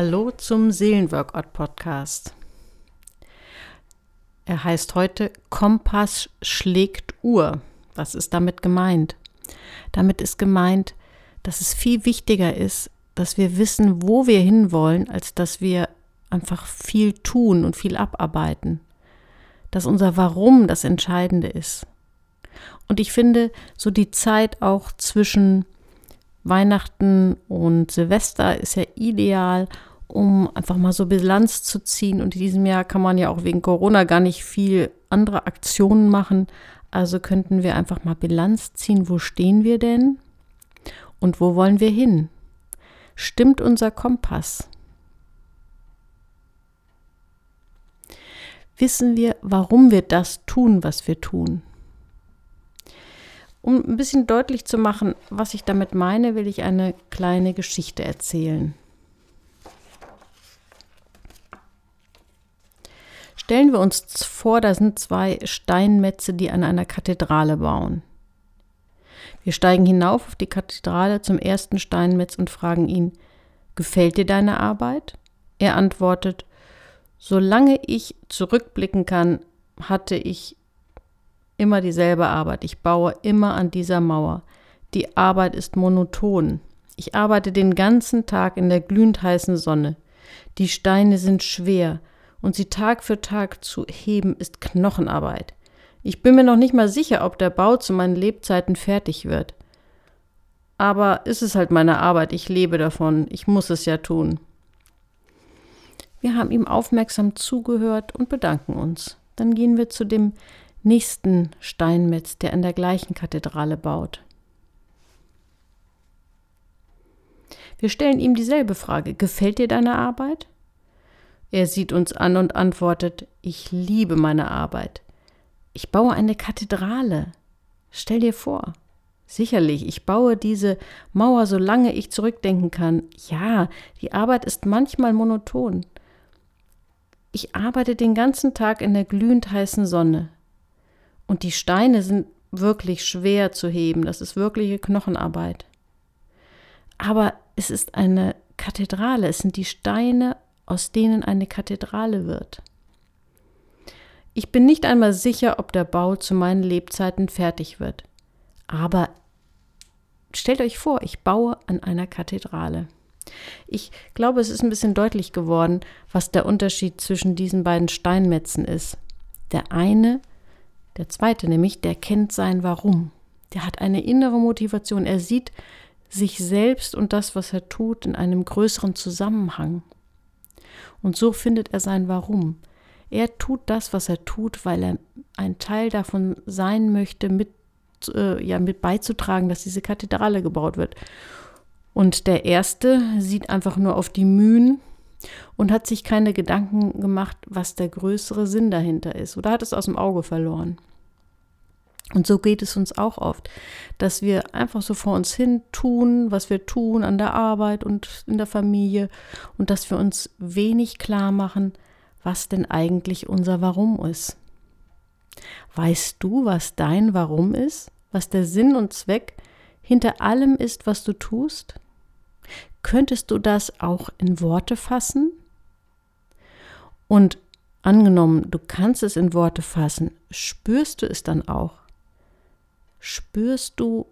Hallo zum Seelenworkout Podcast. Er heißt heute Kompass schlägt Uhr. Was ist damit gemeint? Damit ist gemeint, dass es viel wichtiger ist, dass wir wissen, wo wir hinwollen, als dass wir einfach viel tun und viel abarbeiten. Dass unser Warum das Entscheidende ist. Und ich finde, so die Zeit auch zwischen Weihnachten und Silvester ist ja ideal, um einfach mal so Bilanz zu ziehen. Und in diesem Jahr kann man ja auch wegen Corona gar nicht viel andere Aktionen machen. Also könnten wir einfach mal Bilanz ziehen. Wo stehen wir denn? Und wo wollen wir hin? Stimmt unser Kompass? Wissen wir, warum wir das tun, was wir tun? Um ein bisschen deutlich zu machen, was ich damit meine, will ich eine kleine Geschichte erzählen. Stellen wir uns vor, da sind zwei Steinmetze, die an einer Kathedrale bauen. Wir steigen hinauf auf die Kathedrale zum ersten Steinmetz und fragen ihn, gefällt dir deine Arbeit? Er antwortet, solange ich zurückblicken kann, hatte ich immer dieselbe Arbeit. Ich baue immer an dieser Mauer. Die Arbeit ist monoton. Ich arbeite den ganzen Tag in der glühend heißen Sonne. Die Steine sind schwer und sie Tag für Tag zu heben ist Knochenarbeit. Ich bin mir noch nicht mal sicher, ob der Bau zu meinen Lebzeiten fertig wird. Aber ist es halt meine Arbeit, ich lebe davon, ich muss es ja tun. Wir haben ihm aufmerksam zugehört und bedanken uns. Dann gehen wir zu dem nächsten Steinmetz, der an der gleichen Kathedrale baut. Wir stellen ihm dieselbe Frage. Gefällt dir deine Arbeit? Er sieht uns an und antwortet, ich liebe meine Arbeit. Ich baue eine Kathedrale. Stell dir vor. Sicherlich, ich baue diese Mauer, solange ich zurückdenken kann. Ja, die Arbeit ist manchmal monoton. Ich arbeite den ganzen Tag in der glühend heißen Sonne. Und die Steine sind wirklich schwer zu heben. Das ist wirkliche Knochenarbeit. Aber es ist eine Kathedrale. Es sind die Steine, aus denen eine Kathedrale wird. Ich bin nicht einmal sicher, ob der Bau zu meinen Lebzeiten fertig wird. Aber stellt euch vor, ich baue an einer Kathedrale. Ich glaube, es ist ein bisschen deutlich geworden, was der Unterschied zwischen diesen beiden Steinmetzen ist. Der eine der zweite nämlich, der kennt sein Warum. Der hat eine innere Motivation. Er sieht sich selbst und das, was er tut, in einem größeren Zusammenhang. Und so findet er sein Warum. Er tut das, was er tut, weil er ein Teil davon sein möchte, mit, äh, ja, mit beizutragen, dass diese Kathedrale gebaut wird. Und der erste sieht einfach nur auf die Mühen und hat sich keine Gedanken gemacht, was der größere Sinn dahinter ist oder hat es aus dem Auge verloren. Und so geht es uns auch oft, dass wir einfach so vor uns hin tun, was wir tun an der Arbeit und in der Familie und dass wir uns wenig klar machen, was denn eigentlich unser Warum ist. Weißt du, was dein Warum ist? Was der Sinn und Zweck hinter allem ist, was du tust? Könntest du das auch in Worte fassen? Und angenommen, du kannst es in Worte fassen, spürst du es dann auch? Spürst du,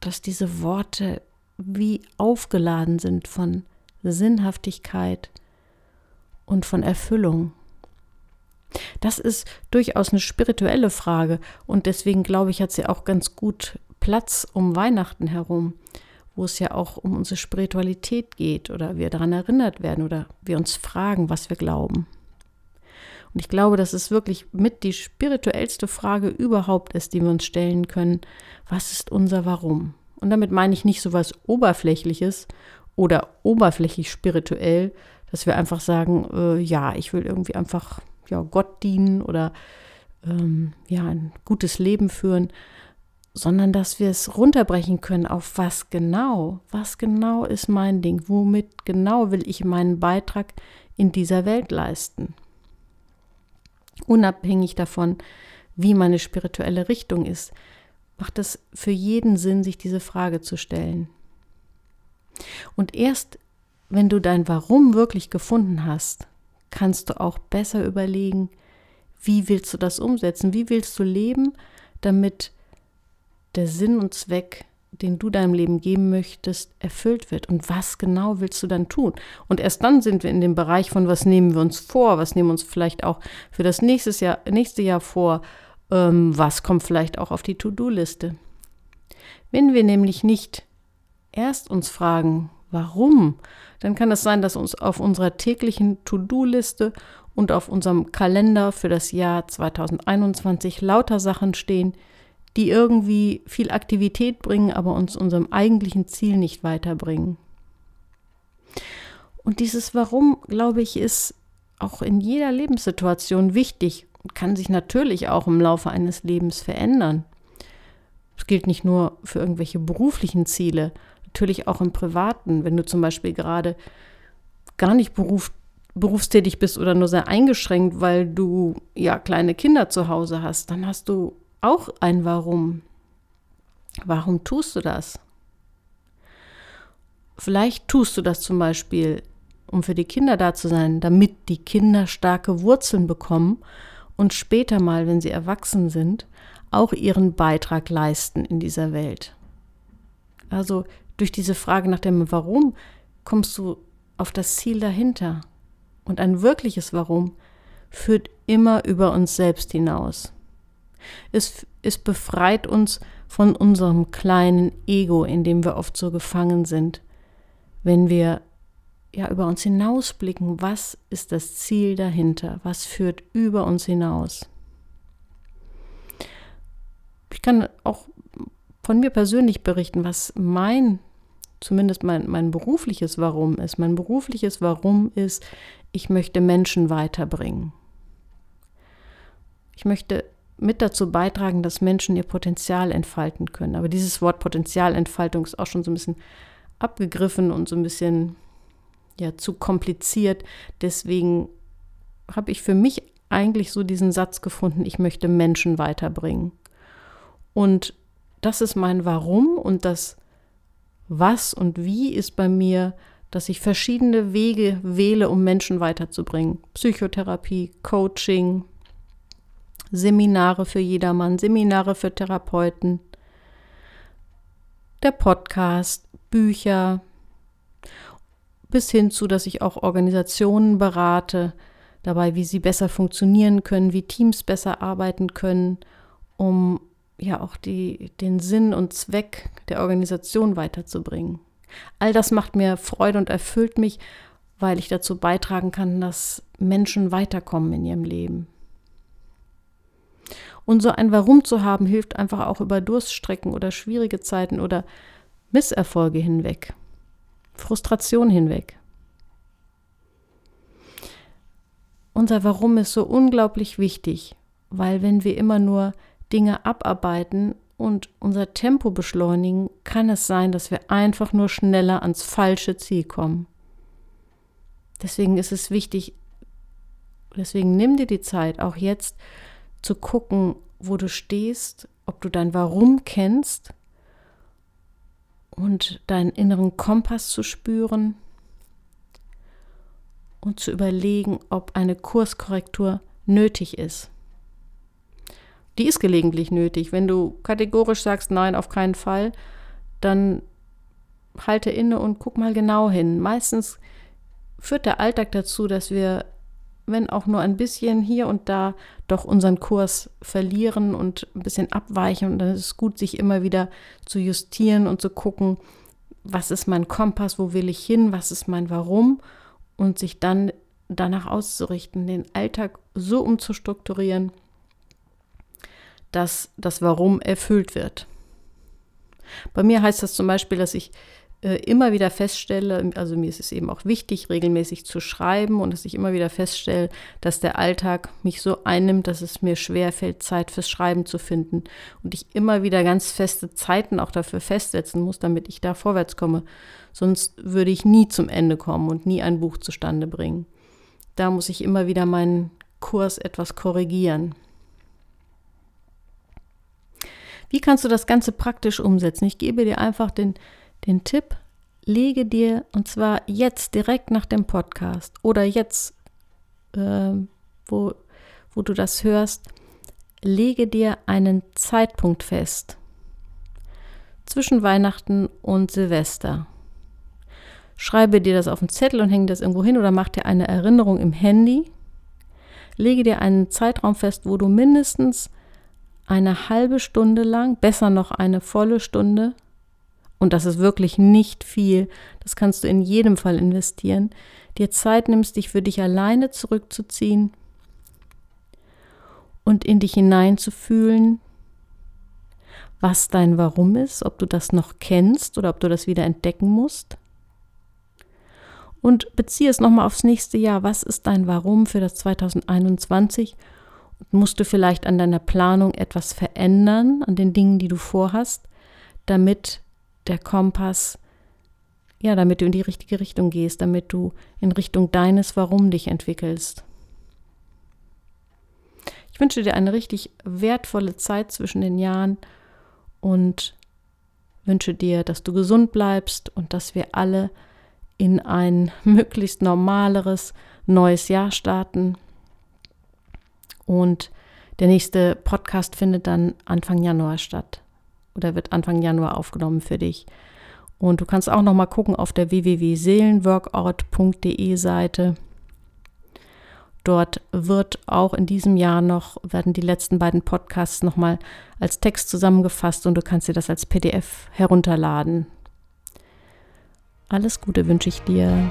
dass diese Worte wie aufgeladen sind von Sinnhaftigkeit und von Erfüllung. Das ist durchaus eine spirituelle Frage und deswegen glaube ich, hat sie auch ganz gut Platz um Weihnachten herum, wo es ja auch um unsere Spiritualität geht oder wir daran erinnert werden oder wir uns fragen, was wir glauben. Und ich glaube, dass es wirklich mit die spirituellste Frage überhaupt ist, die wir uns stellen können. Was ist unser Warum? Und damit meine ich nicht so was Oberflächliches oder oberflächlich spirituell, dass wir einfach sagen, äh, ja, ich will irgendwie einfach ja, Gott dienen oder ähm, ja, ein gutes Leben führen, sondern dass wir es runterbrechen können auf was genau, was genau ist mein Ding, womit genau will ich meinen Beitrag in dieser Welt leisten unabhängig davon, wie meine spirituelle Richtung ist, macht es für jeden Sinn, sich diese Frage zu stellen. Und erst wenn du dein Warum wirklich gefunden hast, kannst du auch besser überlegen, wie willst du das umsetzen? Wie willst du leben, damit der Sinn und Zweck, den du deinem Leben geben möchtest, erfüllt wird? Und was genau willst du dann tun? Und erst dann sind wir in dem Bereich von, was nehmen wir uns vor? Was nehmen wir uns vielleicht auch für das nächste Jahr, nächste Jahr vor? Ähm, was kommt vielleicht auch auf die To-Do-Liste? Wenn wir nämlich nicht erst uns fragen, warum, dann kann es sein, dass uns auf unserer täglichen To-Do-Liste und auf unserem Kalender für das Jahr 2021 lauter Sachen stehen, die irgendwie viel Aktivität bringen, aber uns unserem eigentlichen Ziel nicht weiterbringen. Und dieses Warum, glaube ich, ist auch in jeder Lebenssituation wichtig und kann sich natürlich auch im Laufe eines Lebens verändern. Es gilt nicht nur für irgendwelche beruflichen Ziele, natürlich auch im privaten, wenn du zum Beispiel gerade gar nicht beruf, berufstätig bist oder nur sehr eingeschränkt, weil du ja kleine Kinder zu Hause hast, dann hast du auch ein Warum. Warum tust du das? Vielleicht tust du das zum Beispiel, um für die Kinder da zu sein, damit die Kinder starke Wurzeln bekommen und später mal, wenn sie erwachsen sind, auch ihren Beitrag leisten in dieser Welt. Also durch diese Frage nach dem Warum kommst du auf das Ziel dahinter. Und ein wirkliches Warum führt immer über uns selbst hinaus. Es, es befreit uns von unserem kleinen Ego, in dem wir oft so gefangen sind, wenn wir ja über uns hinausblicken, was ist das Ziel dahinter, was führt über uns hinaus. Ich kann auch von mir persönlich berichten, was mein, zumindest mein, mein berufliches Warum ist. Mein berufliches Warum ist, ich möchte Menschen weiterbringen. Ich möchte mit dazu beitragen, dass Menschen ihr Potenzial entfalten können. Aber dieses Wort Potenzialentfaltung ist auch schon so ein bisschen abgegriffen und so ein bisschen ja zu kompliziert. Deswegen habe ich für mich eigentlich so diesen Satz gefunden, ich möchte Menschen weiterbringen. Und das ist mein Warum und das Was und Wie ist bei mir, dass ich verschiedene Wege wähle, um Menschen weiterzubringen. Psychotherapie, Coaching, Seminare für jedermann, Seminare für Therapeuten, der Podcast, Bücher, bis hin zu, dass ich auch Organisationen berate, dabei, wie sie besser funktionieren können, wie Teams besser arbeiten können, um ja auch die, den Sinn und Zweck der Organisation weiterzubringen. All das macht mir Freude und erfüllt mich, weil ich dazu beitragen kann, dass Menschen weiterkommen in ihrem Leben. Und so ein Warum zu haben, hilft einfach auch über Durststrecken oder schwierige Zeiten oder Misserfolge hinweg, Frustration hinweg. Unser Warum ist so unglaublich wichtig, weil wenn wir immer nur Dinge abarbeiten und unser Tempo beschleunigen, kann es sein, dass wir einfach nur schneller ans falsche Ziel kommen. Deswegen ist es wichtig, deswegen nimm dir die Zeit, auch jetzt zu gucken, wo du stehst, ob du dein Warum kennst und deinen inneren Kompass zu spüren und zu überlegen, ob eine Kurskorrektur nötig ist die ist gelegentlich nötig. Wenn du kategorisch sagst, nein, auf keinen Fall, dann halte inne und guck mal genau hin. Meistens führt der Alltag dazu, dass wir, wenn auch nur ein bisschen hier und da, doch unseren Kurs verlieren und ein bisschen abweichen. Und dann ist es gut, sich immer wieder zu justieren und zu gucken, was ist mein Kompass, wo will ich hin, was ist mein Warum und sich dann danach auszurichten, den Alltag so umzustrukturieren, dass das Warum erfüllt wird. Bei mir heißt das zum Beispiel, dass ich immer wieder feststelle, also mir ist es eben auch wichtig, regelmäßig zu schreiben und dass ich immer wieder feststelle, dass der Alltag mich so einnimmt, dass es mir schwerfällt, Zeit fürs Schreiben zu finden und ich immer wieder ganz feste Zeiten auch dafür festsetzen muss, damit ich da vorwärts komme. Sonst würde ich nie zum Ende kommen und nie ein Buch zustande bringen. Da muss ich immer wieder meinen Kurs etwas korrigieren. Wie kannst du das Ganze praktisch umsetzen? Ich gebe dir einfach den, den Tipp, lege dir, und zwar jetzt direkt nach dem Podcast oder jetzt, äh, wo, wo du das hörst, lege dir einen Zeitpunkt fest zwischen Weihnachten und Silvester. Schreibe dir das auf den Zettel und hänge das irgendwo hin oder mach dir eine Erinnerung im Handy. Lege dir einen Zeitraum fest, wo du mindestens eine halbe Stunde lang, besser noch eine volle Stunde, und das ist wirklich nicht viel, das kannst du in jedem Fall investieren, dir Zeit nimmst, dich für dich alleine zurückzuziehen und in dich hineinzufühlen, was dein Warum ist, ob du das noch kennst oder ob du das wieder entdecken musst. Und beziehe es nochmal aufs nächste Jahr. Was ist dein Warum für das 2021? Und musst du vielleicht an deiner Planung etwas verändern, an den Dingen, die du vorhast, damit der Kompass, ja, damit du in die richtige Richtung gehst, damit du in Richtung deines Warum dich entwickelst. Ich wünsche dir eine richtig wertvolle Zeit zwischen den Jahren und wünsche dir, dass du gesund bleibst und dass wir alle in ein möglichst normaleres neues Jahr starten. Und der nächste Podcast findet dann Anfang Januar statt oder wird Anfang Januar aufgenommen für dich. Und du kannst auch noch mal gucken auf der www.seelenworkout.de Seite. Dort wird auch in diesem Jahr noch, werden die letzten beiden Podcasts nochmal als Text zusammengefasst und du kannst dir das als PDF herunterladen. Alles Gute wünsche ich dir.